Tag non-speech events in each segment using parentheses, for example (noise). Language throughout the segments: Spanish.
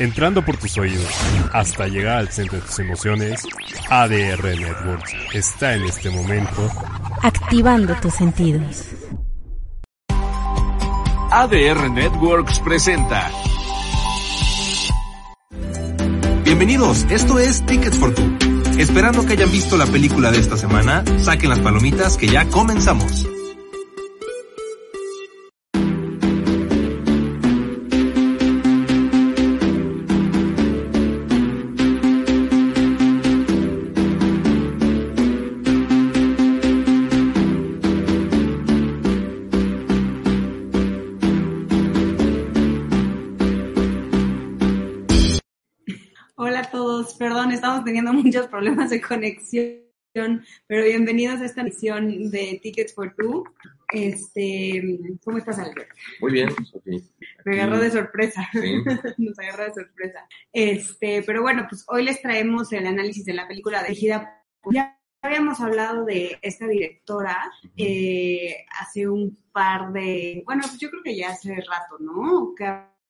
Entrando por tus oídos hasta llegar al centro de tus emociones, ADR Networks está en este momento activando tus sentidos. ADR Networks presenta. Bienvenidos, esto es Tickets for Two. Esperando que hayan visto la película de esta semana, saquen las palomitas que ya comenzamos. Muchos problemas de conexión, pero bienvenidos a esta misión de Tickets for Two. Este, ¿cómo estás, Albert? Muy bien. Me agarró de sorpresa. Sí. (laughs) Nos agarró de sorpresa. Este, pero bueno, pues hoy les traemos el análisis de la película de Gida. Ya habíamos hablado de esta directora eh, hace un par de, bueno, pues yo creo que ya hace rato, ¿no? Que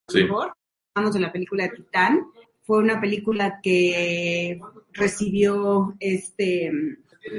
Sí. hablamos de la película de Titán. Fue una película que recibió este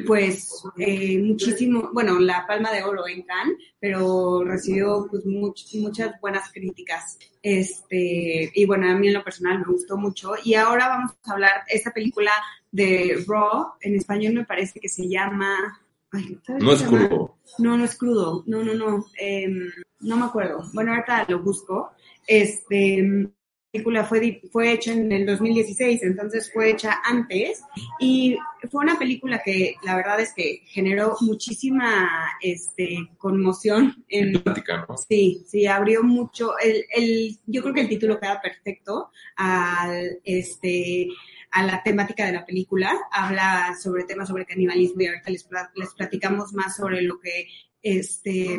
pues eh, muchísimo, bueno, la Palma de Oro en Cannes, pero recibió pues much- muchas buenas críticas. Este, y bueno, a mí en lo personal me gustó mucho. Y ahora vamos a hablar esta película de Raw, en español me parece que se llama... ay, ¿sabes No es llama? crudo. No, no es crudo. No, no, no. Em, no me acuerdo. Bueno, ahorita lo busco. Este, película fue, fue hecha en el 2016, entonces fue hecha antes. Y fue una película que la verdad es que generó muchísima este, conmoción en, Plática, ¿no? Sí, sí, abrió mucho. El, el, yo creo que el título queda perfecto al, este, a la temática de la película. Habla sobre temas sobre canibalismo y ahorita les, les platicamos más sobre lo que, este,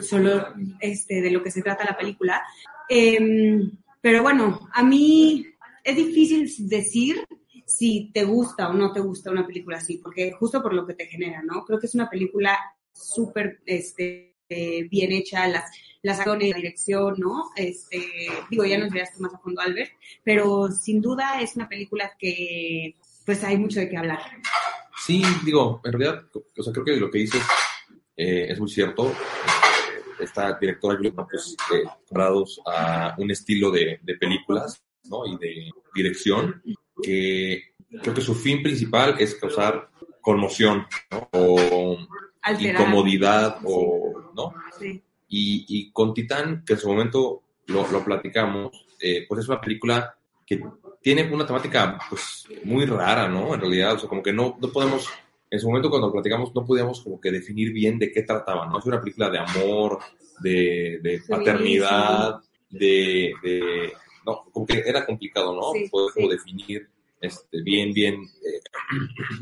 solo, este, de lo que se trata la película. Em, pero bueno, a mí es difícil decir si te gusta o no te gusta una película así, porque justo por lo que te genera, ¿no? Creo que es una película súper este, bien hecha, las, las acciones, la dirección, ¿no? Este, digo, ya nos dirás tú más a fondo, Albert, pero sin duda es una película que, pues, hay mucho de qué hablar. Sí, digo, en realidad, o sea, creo que lo que dices eh, es muy cierto. Esta directora Julia, pues, eh, a un estilo de, de películas, ¿no? Y de dirección que creo que su fin principal es causar conmoción, ¿no? O Alterar. incomodidad, o, ¿no? Sí. Y, y con Titán, que en su momento lo, lo platicamos, eh, pues es una película que tiene una temática pues muy rara, ¿no? En realidad, o sea, como que no, no podemos, en su momento cuando platicamos no podíamos como que definir bien de qué trataba, ¿no? Es una película de amor, de, de paternidad, de, de, no, como que era complicado, ¿no? Sí, Poder como definir este, bien, bien eh,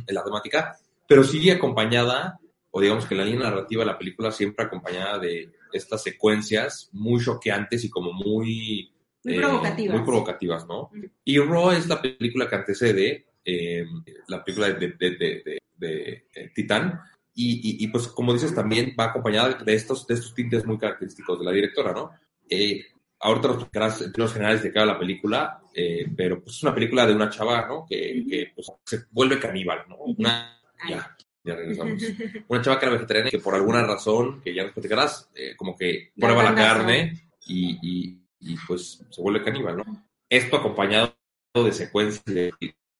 (clears throat) la temática, pero sí acompañada, o digamos que la línea narrativa de la película siempre acompañada de estas secuencias muy choqueantes y como muy... Muy eh, provocativas. muy provocativas, ¿no? Y Raw es la película que antecede eh, la película de, de, de, de, eh, Titán. Y, y, y, pues como dices, también va acompañada de estos, de estos tintes muy característicos de la directora, ¿no? Eh, ahorita nos explicarás en términos generales de cada la película, eh, pero pues es una película de una chava, ¿no? Que, que pues, se vuelve caníbal, ¿no? Una, ya, ya regresamos. (laughs) Una chava que era vegetariana y que por alguna razón, que ya nos platicarás, eh, como que La prueba la bandazo. carne y, y, y, pues se vuelve caníbal, ¿no? Esto acompañado de secuencias de,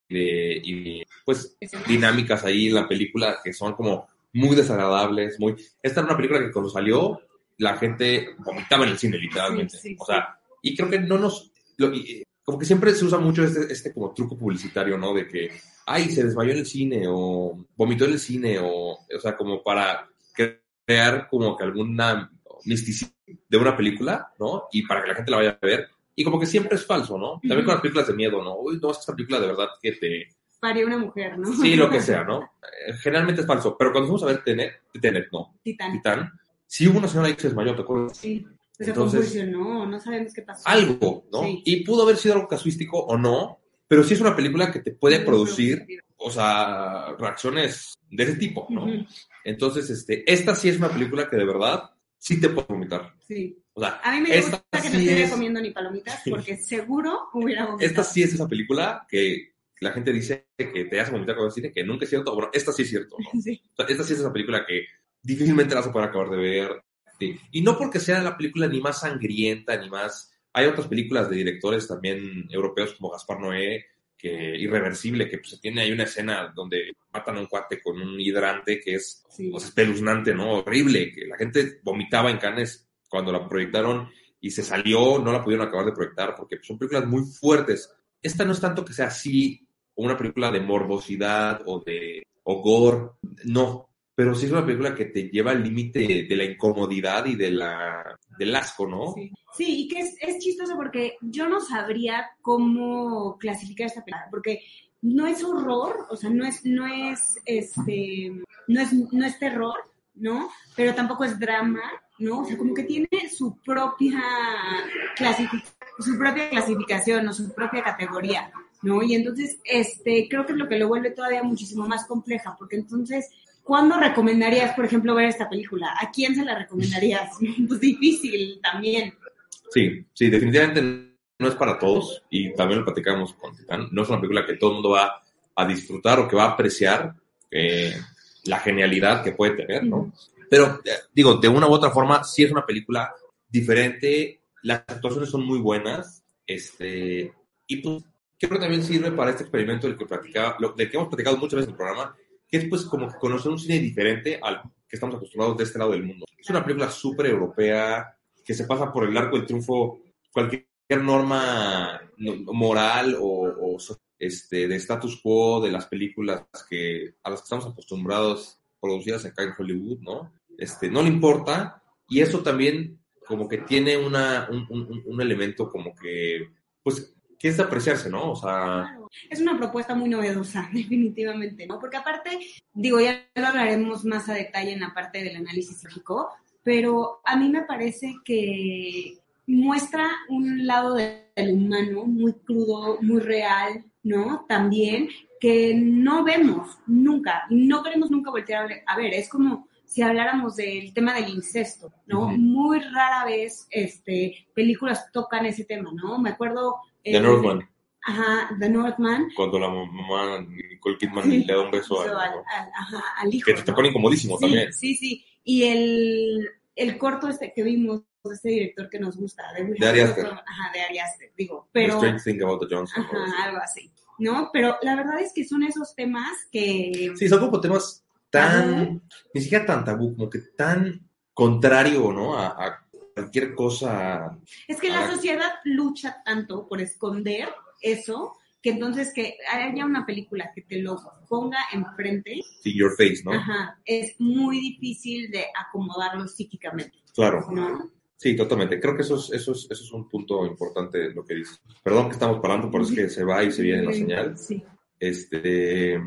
de- y de, pues dinámicas ahí en la película que son como muy desagradables, muy... Esta era una película que cuando salió la gente vomitaba en el cine, literalmente. Sí, sí, o sea, y creo que no nos... lo- y- como que siempre se usa mucho este, este como truco publicitario, ¿no? De que, ay, se desmayó en el cine o vomitó en el cine o, o sea, como para crear como que alguna misticismo de una película, ¿no? Y para que la gente la vaya a ver y como que siempre es falso, ¿no? También con las películas de miedo, ¿no? Uy, no, es esta película de verdad que te... Parió una mujer, ¿no? Sí, lo que sea, ¿no? Eh, Generalmente es falso, pero cuando fuimos a ver Tenet, Tenet no, Titán. Titán, sí hubo una señora ahí que se desmayó, ¿te acuerdas? Sí. Se Entonces- convulsionó, no sabemos qué pasó. Algo, ¿no? Sí. Y pudo haber sido algo casuístico o no, pero sí es una película que te puede producir, o sea, reacciones de ese tipo, ¿no? Entonces, este, esta sí es una película que de verdad sí te puede vomitar. Sí. O sea, A mí me gusta que no sí estuviera es- comiendo ni palomitas porque seguro hubiera vomitado. esta sí es esa película que la gente dice que te hace vomitar cuando cine, que nunca es cierto. Bueno, esta sí es cierto, ¿no? (laughs) Sí. O sea, esta sí es esa película que difícilmente la vas a poder acabar de ver. Sí. Y no porque sea la película ni más sangrienta, ni más... Hay otras películas de directores también europeos como Gaspar Noé, que Irreversible, que pues tiene ahí una escena donde matan a un cuate con un hidrante que es Sí. o sea, espeluznante, ¿no? Horrible, que la gente vomitaba en Cannes cuando la proyectaron y se salió, no la pudieron acabar de proyectar porque pues, son películas muy fuertes. Esta no es tanto que sea así una película de morbosidad o de o gore, no, pero sí es una película que te lleva al límite de la incomodidad y de la del asco, ¿no? Sí. Sí, y que es, es chistoso porque yo no sabría cómo clasificar esta película, porque no es horror, o sea, no es, no es, este, no es, no es terror, ¿no? Pero tampoco es drama, ¿no? O sea, como que tiene su propia su propia clasificación o su propia categoría, ¿no? Y entonces, este, creo que es lo que lo vuelve todavía muchísimo más compleja, porque entonces, ¿cuándo recomendarías, por ejemplo, ver esta película? ¿A quién se la recomendarías? (laughs) (laughs) Pues difícil también. Sí, sí, definitivamente no es para todos y también lo platicamos con Titán. No es una película que todo el mundo va a disfrutar o que va a apreciar eh, la genialidad que puede tener, ¿no? Pero eh, digo, de una u otra forma, sí es una película diferente. Las actuaciones son muy buenas. Este, y pues creo que también sirve para este experimento del que, platicaba, lo, del que hemos platicado muchas veces en el programa, que es pues como que conocer un cine diferente al que estamos acostumbrados de este lado del mundo. Es una película súper europea que se pasa por el arco del triunfo cualquier norma no- moral o, este, de status quo de las películas que, a las que estamos acostumbrados producidas acá en Hollywood, ¿no? Este, no le importa y eso también como que tiene una, un, un- un elemento como que, pues, que es apreciarse, ¿no? O sea, Claro. Es una propuesta muy novedosa, (laughs) definitivamente, ¿no? Porque aparte, digo, ya lo hablaremos más a detalle en la parte del análisis lógico, pero a mí me parece que muestra un lado de- del humano muy crudo, muy real, ¿no? También que no vemos nunca, no queremos nunca voltear a ver, es como si habláramos del tema del incesto, ¿no? Muy rara vez este, películas tocan ese tema, ¿no? Me acuerdo... The Northman, Ajá, The Northman. cuando la mamá Nicole Kidman Sí. le da un beso al, ajá, al hijo. que te ¿no? pone incomodísimo sí, también. Sí, sí. Y el, el corto este que vimos de este director que nos gusta, de, De Ari Aster. Wilson, Ajá, de Ari Aster, digo. The Pero, Strange Thing About the Johnson. ajá, algo así. ¿No? Pero la verdad es que son esos temas que... Sí, son como temas tan, ni siquiera tan tabú, como que tan contrario, ¿no? A, a cualquier cosa. Es que la sociedad lucha tanto por esconder eso, que entonces que haya una película que te lo ponga enfrente, See your face, ¿no? ajá, es muy difícil de acomodarlo psíquicamente, Claro. ¿no? Sí, totalmente. Creo que eso es, eso es, eso es un punto importante lo que dices. Perdón que estamos parando, pero es que se va y se viene la señal. Sí. Este,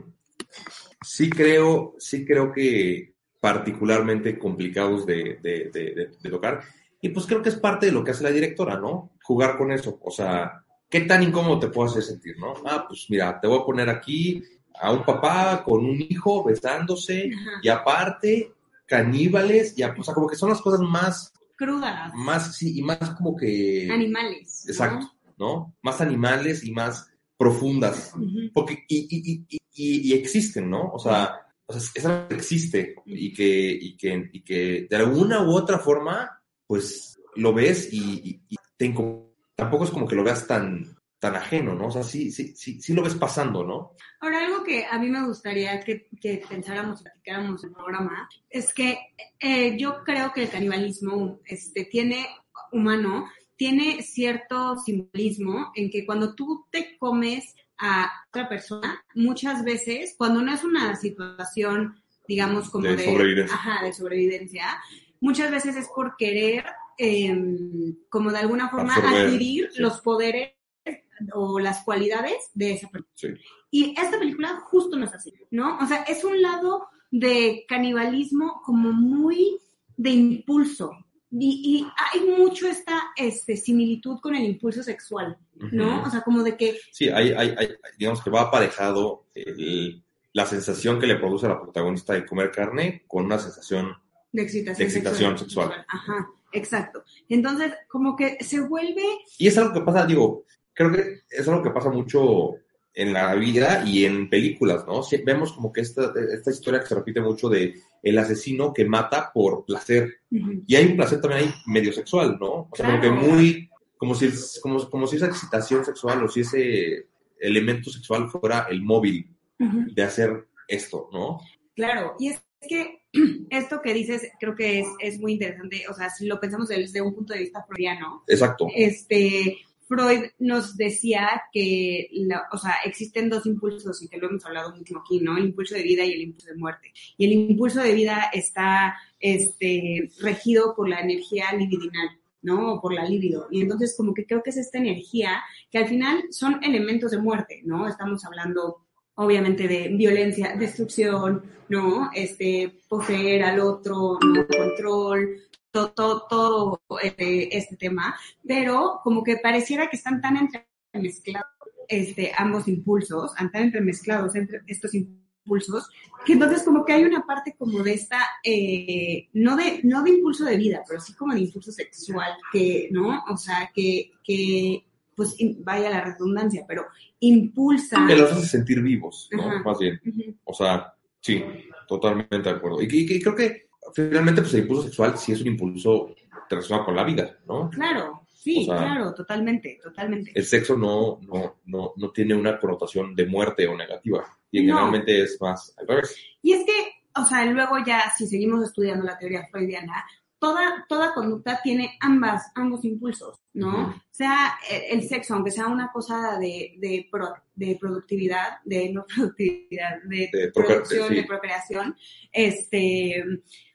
sí creo, sí creo que particularmente complicados de, de, de- de- de tocar. Y pues creo que es parte de lo que hace la directora, ¿no? Jugar con eso. O sea, ¿qué tan incómodo te puede hacer sentir, no? Ah, pues mira, te voy a poner aquí a un papá con un hijo besándose Ajá. y aparte caníbales, y, o sea, como que son las cosas más, Crudas, más, sí, y más como que... animales. ¿no? Exacto, ¿no? Más animales y más profundas. Ujú. Porque, y, y, y, y, y existen, ¿no? O sea, o sea, es algo que existe y que, y, que, y que de alguna u otra forma, pues lo ves y, te tampoco es como que lo veas tan, tan ajeno, ¿no? O sea, sí, sí, sí, sí lo ves pasando, ¿no? Ahora, algo que a mí me gustaría que, que pensáramos, platicáramos en el programa, es que eh, yo creo que el canibalismo este, tiene, humano, tiene cierto simbolismo en que cuando tú te comes a otra persona, muchas veces, cuando no es una situación, digamos, como De de, sobrevivencia. Ajá, de sobrevivencia, muchas veces es por querer em, como de alguna forma Absorber, adquirir sí. los poderes o las cualidades de esa persona. Sí. Y esta película justo no es así, ¿no? O sea, es un lado de canibalismo como muy de impulso. Y, y hay mucho esta este, similitud con el impulso sexual, ¿no? O sea, como de que, Sí, hay, hay, hay- digamos que va aparejado el- la sensación que le produce a la protagonista de comer carne con una sensación de excitación, De excitación sexual. Ajá, exacto. Entonces, como que se vuelve, Y es algo que pasa, digo, creo que es algo que pasa mucho en la vida y en películas, ¿no? Vemos como que esta, esta historia que se repite mucho de el asesino que mata por placer. Y hay un placer también ahí medio sexual, ¿no? O sea, como que Claro. muy, como si, como, como si esa excitación sexual o si ese elemento sexual fuera el móvil de hacer esto, ¿no? Claro, y es que (clears throat) esto que dices creo que es, es muy interesante, o sea, si lo pensamos desde un punto de vista freudiano, Exacto. este, Freud nos decía que, la- o sea, existen dos impulsos y que lo hemos hablado mucho aquí, ¿no? El impulso de vida y el impulso de muerte. Y el impulso de vida está, este, regido por la energía libidinal, ¿no? O por la libido. Y entonces como que creo que es esta energía que al final son elementos de muerte, ¿no? Estamos hablando obviamente de violencia, destrucción, ¿no? Este, poseer al otro, ¿no? Control, todo, todo, este, este tema, pero como que pareciera que están tan entremezclados este, ambos impulsos, tan entremezclados entre estos impulsos, que entonces como que hay una parte como de esta, eh, no, de, no de impulso de vida, pero sí como de impulso sexual, que, ¿no? O sea, que, que pues vaya la redundancia, pero impulsa. Que los hace sentir vivos, ¿no? Ajá. Más bien. O sea, sí, totalmente de acuerdo. Y, y- y creo que finalmente pues el impulso sexual sí es un impulso relacionado con la vida, ¿no? Claro, sí, O sea, claro, totalmente, totalmente. El sexo no, no, no, no tiene una connotación de muerte o negativa. Y No. generalmente es más al revés. Y es que, o sea, luego ya, si seguimos estudiando la teoría freudiana, toda, toda conducta tiene ambas, ambos impulsos, ¿no? Ujú. Sea eh, el sexo, aunque sea una cosa de, de, pro- de productividad, de no productividad, de, De producción, sí. de procreación, este,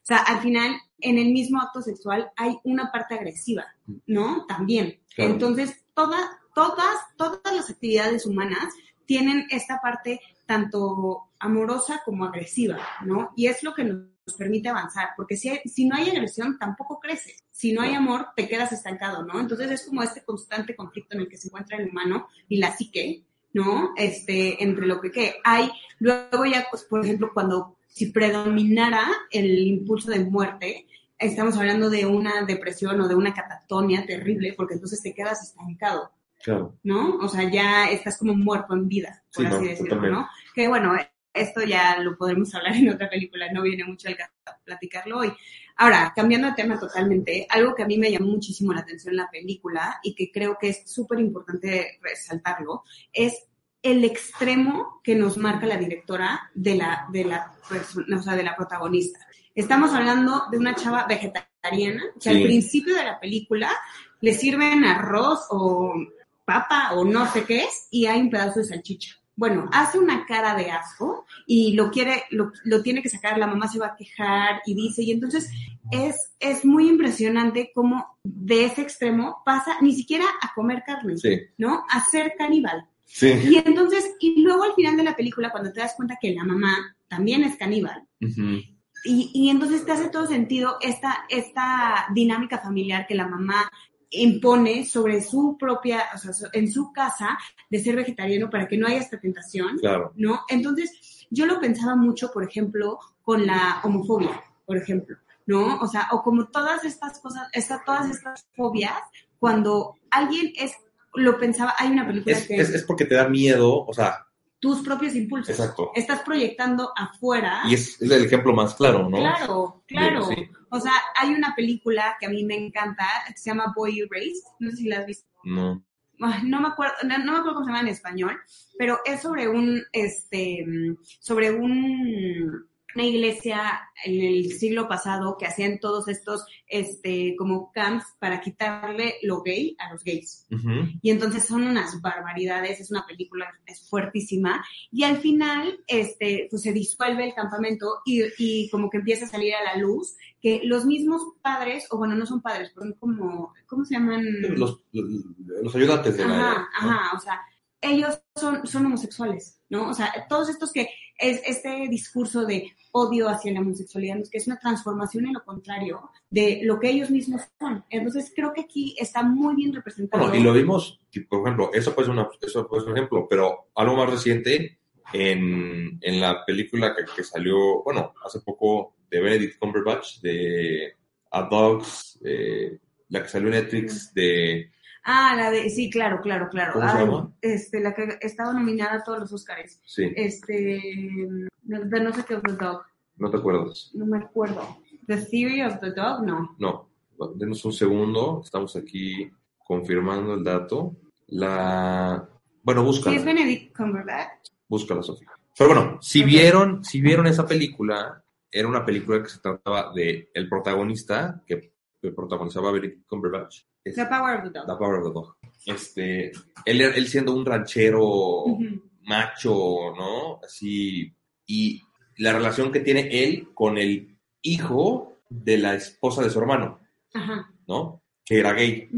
sea, al final, en el mismo acto sexual hay una parte agresiva, ¿no? También. Claro. Entonces, toda, todas, todas las actividades humanas tienen esta parte tanto amorosa como agresiva, ¿no? Y es lo que nos permite avanzar, porque si, hay- si no hay agresión, tampoco creces. Si no hay amor, te quedas estancado, ¿no? Entonces es como este constante conflicto en el que se encuentra el humano y la psique, ¿no? Este, entre lo que, que hay. Luego ya, pues, por ejemplo, cuando si predominara el impulso de muerte, estamos hablando de una depresión o de una catatonia terrible, porque entonces te quedas estancado. Claro. ¿no? O sea, ya estás como muerto en vida, por Sí, no, así decirlo. Que bueno, esto ya lo podremos hablar en otra película, no viene mucho al caso platicarlo hoy. Ahora, cambiando de tema totalmente, algo que a mí me llamó muchísimo la atención en la película y que creo que es súper importante resaltarlo, es el extremo que nos marca la directora de la, de la persona, o sea, de la protagonista. Estamos hablando de una chava vegetariana, que al principio de la película le sirven arroz o papa o no sé qué es y hay un pedazo de salchicha. Bueno, hace una cara de asco y lo quiere, lo, lo tiene que sacar, la mamá se va a quejar y dice, y entonces es, es muy impresionante cómo de ese extremo pasa ni siquiera a comer carne, Sí. ¿no? A ser caníbal. Sí. Y entonces, y luego al final de la película, cuando te das cuenta que la mamá también es caníbal, y, y entonces te hace todo sentido esta, esta dinámica familiar que la mamá impone sobre su propia, o sea, en su casa de ser vegetariano para que no haya esta tentación, Claro. ¿no? Entonces, yo lo pensaba mucho, por ejemplo, con la homofobia, por ejemplo, ¿no? O sea, o como todas estas cosas, esta, todas estas fobias, cuando alguien es, lo pensaba, hay una película Es, que es, es porque te da miedo, o sea, tus propios impulsos. exacto. Estás proyectando afuera. Y es, es el ejemplo más claro, ¿no? Claro, claro. Sí. O sea, hay una película que a mí me encanta, que se llama Boy Erased, no sé si la has visto. No. No me acuerdo, no, no me acuerdo cómo se llama en español, pero es sobre un, este, mm, sobre un una iglesia en el siglo pasado que hacían todos estos, este, como camps para quitarle lo gay a los gays. Y entonces son unas barbaridades, es una película, es fuertísima. Y al final, este, pues se disuelve el campamento y, y como que empieza a salir a la luz que los mismos padres, o bueno, no son padres, pero son como, ¿cómo se llaman? Los, los ayudantes de la... Ajá, ¿no? ajá, o sea, ellos son, son homosexuales, ¿no? O sea, todos estos que es este discurso de odio hacia la homosexualidad, que es una transformación en lo contrario de lo que ellos mismos son. Entonces, creo que aquí está muy bien representado. Bueno, y lo vimos, por ejemplo, eso puede ser, eso un ejemplo, pero algo más reciente en, en la película que, que salió, bueno, hace poco de Benedict Cumberbatch, de A eh, la que salió en Netflix de... Ah, la de, sí, claro, claro, claro. ¿Cómo se Ay, llama? Este, la que estaba nominada a todos los Oscars. Sí, Este, de no sé qué the dog, no te acuerdas. no me acuerdo. The Theory of the Dog, no. No, denos un segundo, estamos aquí confirmando el dato. La... Bueno, Sí, búscala. es Benedict Cumberbatch. Búscala, Sofía. Pero bueno, si vieron, si vieron esa película, era una película que se trataba de el protagonista, que, que protagonizaba Benedict Cumberbatch. Es The Power of the Dog. The Power of the Dog. Este, él, él siendo un ranchero macho, ¿no? Así, y la relación que tiene él con el hijo de la esposa de su hermano, Ajá. ¿no? Que era gay.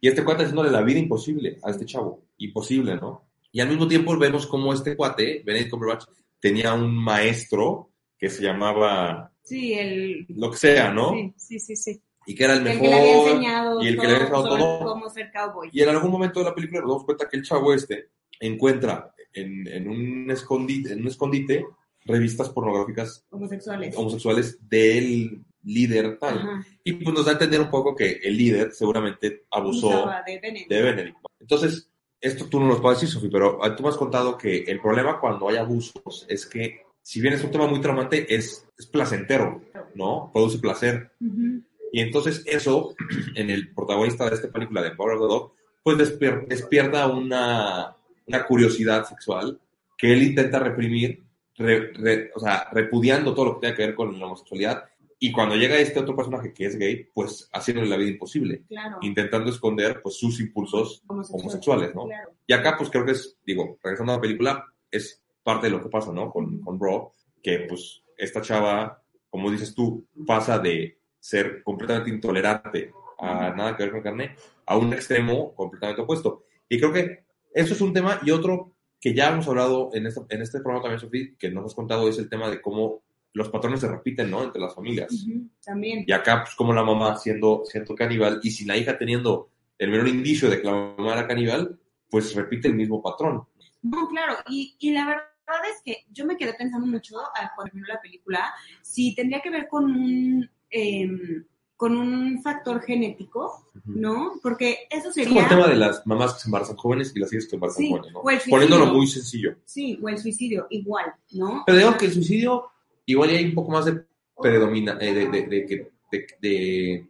Y este cuate haciéndole la vida imposible a este chavo. Imposible, ¿no? Y al mismo tiempo vemos como este cuate, Benedict Cumberbatch, tenía un maestro que se llamaba Sí, el... lo que sea, ¿no? Sí, sí, sí, sí. Y que era el El mejor. que le había enseñado y el que le había enseñado todo. cómo ser cowboy. Y en algún momento de la película nos damos cuenta que el chavo este encuentra en, en un escondite, en un escondite revistas pornográficas Homosexuales. homosexuales del líder tal. Ajá. Y pues nos da a entender un poco que el líder seguramente abusó de Benedict. de Benedict. Entonces, esto tú no nos puedes decir, Sofi, pero ah, tú me has contado que el problema cuando hay abusos es que, si bien es un tema muy traumante, es, es placentero, ¿no? Produce placer. Ujú. Y entonces eso, (clears throat) en el protagonista de esta película de Power of the Dog, pues despier- despierta una, una curiosidad sexual que él intenta reprimir, re- re- o sea, repudiando todo lo que tenga que ver con la homosexualidad. Y cuando llega este otro personaje que es gay, pues haciéndole la vida imposible, Claro. intentando esconder pues sus impulsos Homosexual. homosexuales, ¿no? Claro. Y acá, pues creo que es, digo, regresando a la película, es parte de lo que pasa, ¿no? Con, con Rob, que pues esta chava, como dices tú, pasa de ser completamente intolerante a nada que ver con carne, a un extremo completamente opuesto. Y creo que eso es un tema y otro que ya hemos hablado en, esta, en este programa también, Sofía, que nos has contado, es el tema de cómo los patrones se repiten, ¿no? Entre las familias. También. Y acá, pues, como la mamá siendo, siendo caníbal y sin la hija teniendo el menor indicio de que la mamá era caníbal, pues repite el mismo patrón. No, claro, y, y la verdad es que yo me quedé pensando mucho al cuando la película, si tendría que ver con un, em, con un factor genético, ¿no? Porque eso Es como sería... el tema de las mamás que se embarazan jóvenes y las hijas que se embarazan Sí, jóvenes, ¿no? Poniéndolo muy sencillo. Sí, o el suicidio, igual, ¿no? Pero digo que el suicidio, igual ya hay un poco más de predomina, eh, de, de, de, de,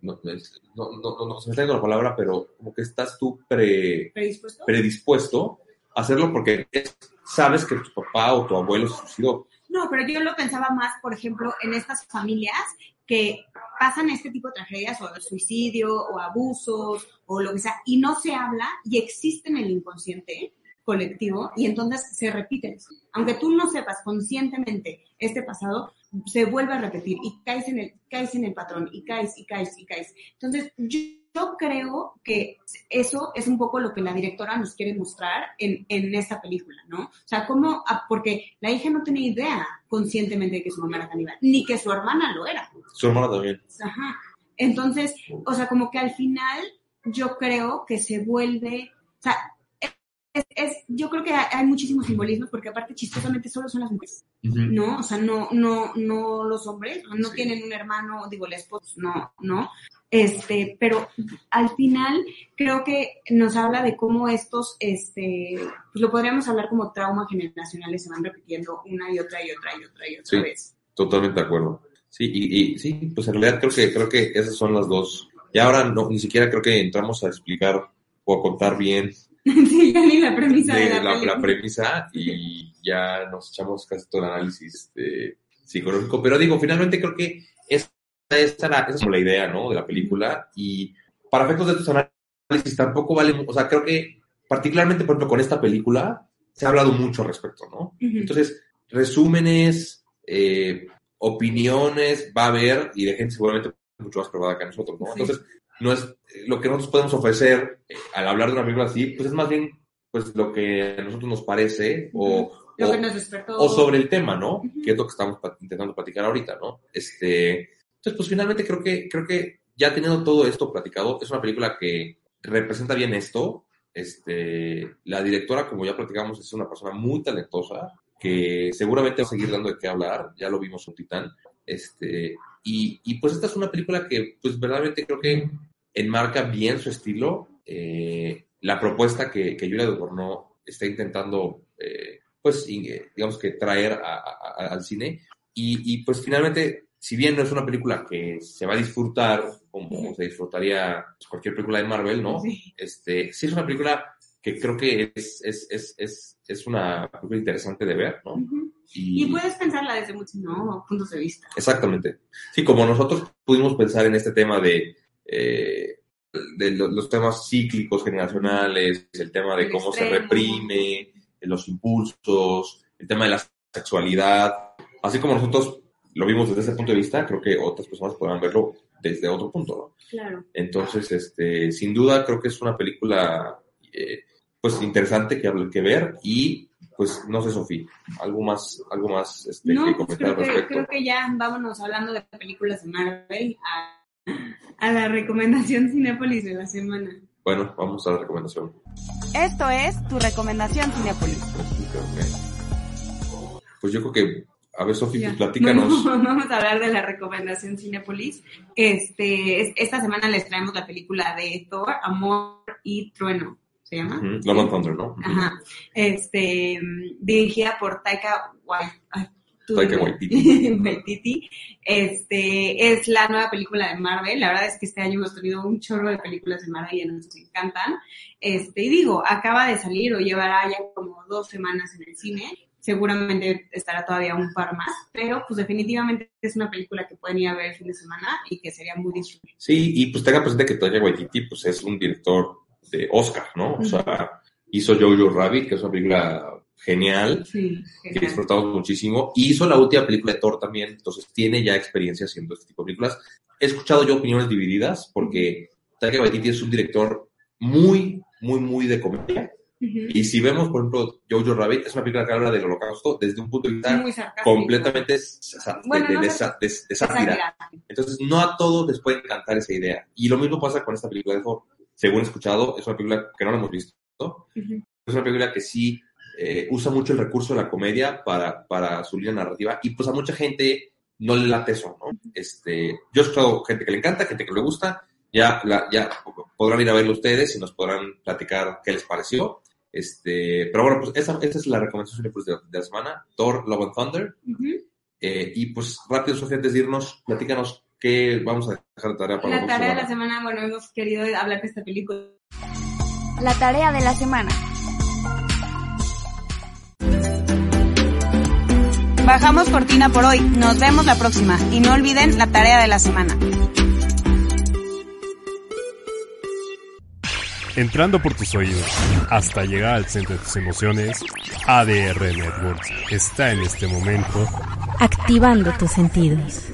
no, no, no, no, se me está yendo la palabra, pero como que estás tú pre, ¿Predispuesto? predispuesto a hacerlo porque es- sabes que tu papá o tu abuelo se suicidó. No, pero yo lo pensaba más, por ejemplo, en estas familias que pasan este tipo de tragedias, o suicidio, o abusos, o lo que sea, y no se habla y existe en el inconsciente colectivo, y entonces se repiten. Aunque tú no sepas conscientemente este pasado, se vuelve a repetir y caes en el, caes en el patrón, y caes, y caes, y caes. Entonces, yo, yo creo que eso es un poco lo que la directora nos quiere mostrar en, en esta película, ¿no? O sea, cómo, ah, porque la hija no tenía idea conscientemente de que su mamá era caníbal, ni que su hermana lo era. Su hermana también. Ajá. Entonces, o sea, como que al final yo creo que se vuelve, o sea, es, es- yo creo que hay, muchísimos simbolismos porque aparte chistosamente solo son las mujeres, ¿no? O sea, no, no, no los hombres, no Sí. tienen un hermano, digo, el esposo, no, no. Este, pero al final creo que nos habla de cómo estos, este, pues lo podríamos hablar como trauma generacionales se van repitiendo una y otra y otra y otra y otra Sí. vez. Totalmente de acuerdo. Sí, y, y sí, pues en realidad creo que, creo que esas son las dos. Y ahora no, ni siquiera creo que entramos a explicar o a contar bien (laughs) sí, ya ni la premisa de, de la, la, la premisa y ya nos echamos casi todo el análisis de, psicológico, pero digo, finalmente creo que esa, esa, esa es la idea, ¿no? De la película y para efectos de estos análisis tampoco vale, o sea, creo que particularmente, por ejemplo, con esta película se ha hablado mucho al respecto, ¿no? Entonces, resúmenes, eh, opiniones va a haber y de gente seguramente mucho más probada que nosotros, ¿no? Sí. Entonces, no es lo que nosotros podemos ofrecer eh, al hablar de una película así, pues es más bien pues lo que a nosotros nos parece o, Lo o- que nos despertó. o sobre el tema, ¿no? Que es lo que estamos intentando platicar ahorita, ¿no? Este, entonces, pues finalmente creo que, creo que ya teniendo todo esto platicado, es una película que representa bien esto. Este, la directora, como ya platicamos, es una persona muy talentosa que seguramente va a seguir dando de qué hablar. Ya lo vimos en Titán. Este, y, y pues esta es una película que, pues verdaderamente creo que enmarca bien su estilo. Eh, la propuesta que, que Julia Ducournau está intentando, eh, pues, eh, digamos que traer a- a- a- al cine. Y, y, pues finalmente, si bien no es una película que se va a disfrutar como se disfrutaría cualquier película de Marvel, ¿no? Sí. Este, sí es una película que creo que es, es, es, es, es una película interesante de ver, ¿no? Y, Y puedes pensarla desde muchos ¿no? puntos de vista. Exactamente. Sí, como nosotros pudimos pensar en este tema de, eh, de lo- los temas cíclicos generacionales, el tema de El cómo se reprime, los impulsos, el tema de la sexualidad, así como nosotros lo vimos desde ese punto de vista, creo que otras personas podrán verlo desde otro punto, ¿no? Claro. Entonces, este, sin duda creo que es una película eh, pues interesante que, que ver y pues no sé, Sofía, algo más, algo más este, No, que pues comentar creo al que, respecto. creo que ya vámonos hablando de películas de Marvel a, a la recomendación Cinépolis de la semana. Bueno, vamos a la recomendación. Esto es tu recomendación Cinepolis. Pues yo creo que, a ver, pues platícanos. (laughs) Bueno, vamos a hablar de la recomendación Cinépolis. Este, es- esta semana les traemos la película de Thor, Amor y Trueno. ¿Se llama? Ujú, Love and Thunder, ¿no? Ajá. Este, dirigida por Taika Wai- ay, tú Taika. Waititi. Waititi. Este, es la nueva película de Marvel. La verdad es que este año hemos tenido un chorro de películas de Marvel y nos encantan. Este, y digo, acaba de salir o llevará ya como dos semanas en el cine. Seguramente estará todavía un par más, pero pues definitivamente es una película que pueden ir a ver el fin de semana y que sería muy disfrutable. Sí, y pues tenga presente que Taika Waititi pues, es un director de Oscar, ¿no? O sea, hizo Jojo Rabbit, que es una película genial, Sí, que disfrutamos muchísimo. Y hizo la última película de Thor también, entonces tiene ya experiencia haciendo este tipo de películas. He escuchado yo opiniones divididas porque Taika Waititi es un director muy, muy, muy de comedia. Y si vemos, por ejemplo, Jojo Rabbit, es una película que habla del holocausto desde un punto de vista completamente Bueno, de- no de sé- sa- de- de sátira. Entonces, no a todos les puede encantar esa idea. Y lo mismo pasa con esta película de Thor. Según he escuchado, es una película que no la hemos visto. Ujú. Es una película que sí eh, usa mucho el recurso de la comedia para, para su línea narrativa. Y pues a mucha gente no le late eso, ¿no? Este, yo he escuchado gente que le encanta, gente que le gusta. Ya, la- ya podrán ir a verlo ustedes y nos podrán platicar qué les pareció. Este, pero bueno, pues esa, esa es la recomendación pues, de, de la semana. Thor, Love and Thunder. Ujú. Eh, y pues rápido, Sofía, antes de irnos, platícanos qué vamos a dejar de tarea para La la tarea de la semana, bueno, hemos querido hablar de esta película. La tarea de la semana. Bajamos cortina por hoy. Nos vemos la próxima. Y no olviden la tarea de la semana. Entrando por tus oídos hasta llegar al centro de tus emociones, ADR Networks está en este momento Activando tus sentidos.